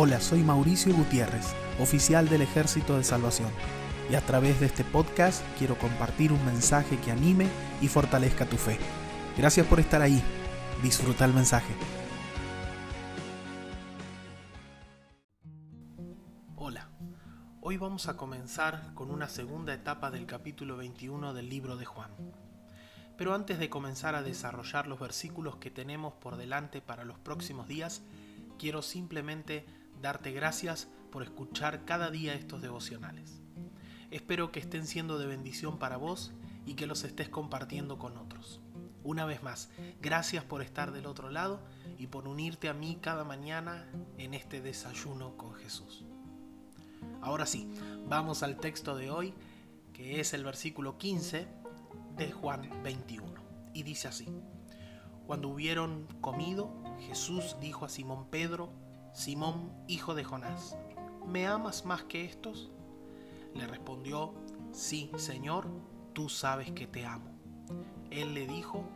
Hola, soy Mauricio Gutiérrez, oficial del Ejército de Salvación, y a través de este podcast quiero compartir un mensaje que anime y fortalezca tu fe. Gracias por estar ahí. Disfruta el mensaje. Hola, hoy vamos a comenzar con una segunda etapa del capítulo 21 del libro de Juan. Pero antes de comenzar a desarrollar los versículos que tenemos por delante para los próximos días, quiero simplemente darte gracias por escuchar cada día estos devocionales. Espero que estén siendo de bendición para vos y que los estés compartiendo con otros. Una vez más, gracias por estar del otro lado y por unirte a mí cada mañana en este desayuno con Jesús. Ahora sí, vamos al texto de hoy, que es el versículo 15 de Juan 21. Y dice así, cuando hubieron comido, Jesús dijo a Simón Pedro, Simón, hijo de Jonás, ¿me amas más que estos? Le respondió, sí, Señor, tú sabes que te amo. Él le dijo,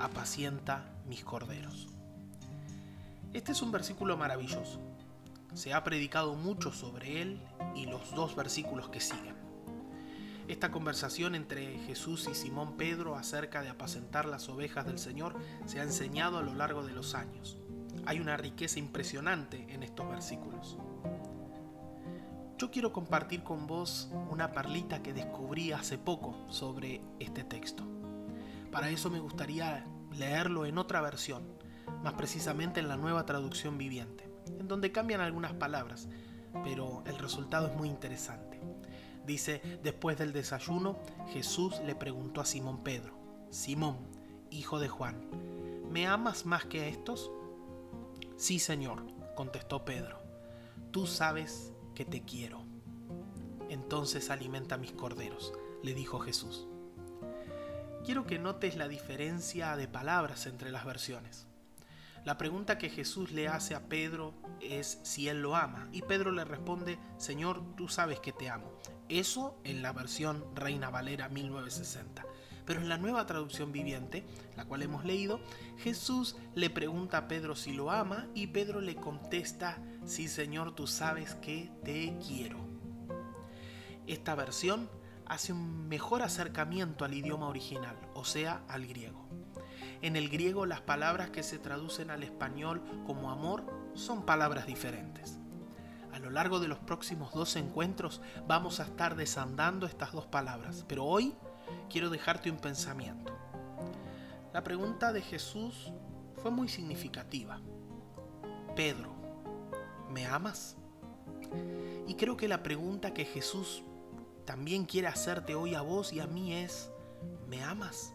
apacienta mis corderos. Este es un versículo maravilloso. Se ha predicado mucho sobre él y los dos versículos que siguen. Esta conversación entre Jesús y Simón Pedro acerca de apacentar las ovejas del Señor se ha enseñado a lo largo de los años. Hay una riqueza impresionante en estos versículos. Yo quiero compartir con vos una perlita que descubrí hace poco sobre este texto. Para eso me gustaría leerlo en otra versión, más precisamente en la nueva traducción viviente, en donde cambian algunas palabras, pero el resultado es muy interesante. Dice, después del desayuno, Jesús le preguntó a Simón Pedro, Simón, hijo de Juan, ¿me amas más que a estos? Sí, Señor, contestó Pedro, tú sabes que te quiero. Entonces alimenta mis corderos, le dijo Jesús. Quiero que notes la diferencia de palabras entre las versiones. La pregunta que Jesús le hace a Pedro es si él lo ama, y Pedro le responde, Señor, tú sabes que te amo. Eso en la versión Reina Valera 1960. Pero en la nueva traducción viviente, la cual hemos leído, Jesús le pregunta a Pedro si lo ama y Pedro le contesta, sí Señor, tú sabes que te quiero. Esta versión hace un mejor acercamiento al idioma original, o sea, al griego. En el griego las palabras que se traducen al español como amor son palabras diferentes. A lo largo de los próximos dos encuentros vamos a estar desandando estas dos palabras, pero hoy quiero dejarte un pensamiento. La pregunta de Jesús fue muy significativa. Pedro, ¿me amas? Y creo que la pregunta que Jesús también quiere hacerte hoy a vos y a mí es, ¿me amas?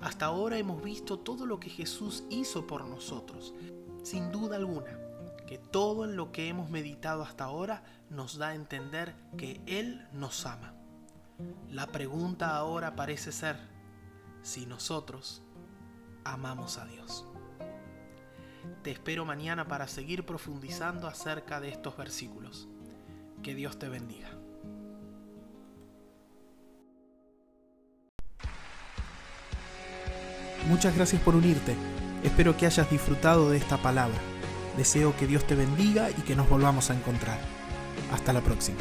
Hasta ahora hemos visto todo lo que Jesús hizo por nosotros. Sin duda alguna, que todo en lo que hemos meditado hasta ahora nos da a entender que Él nos ama. La pregunta ahora parece ser si nosotros amamos a Dios. Te espero mañana para seguir profundizando acerca de estos versículos. Que Dios te bendiga. Muchas gracias por unirte. Espero que hayas disfrutado de esta palabra. Deseo que Dios te bendiga y que nos volvamos a encontrar. Hasta la próxima.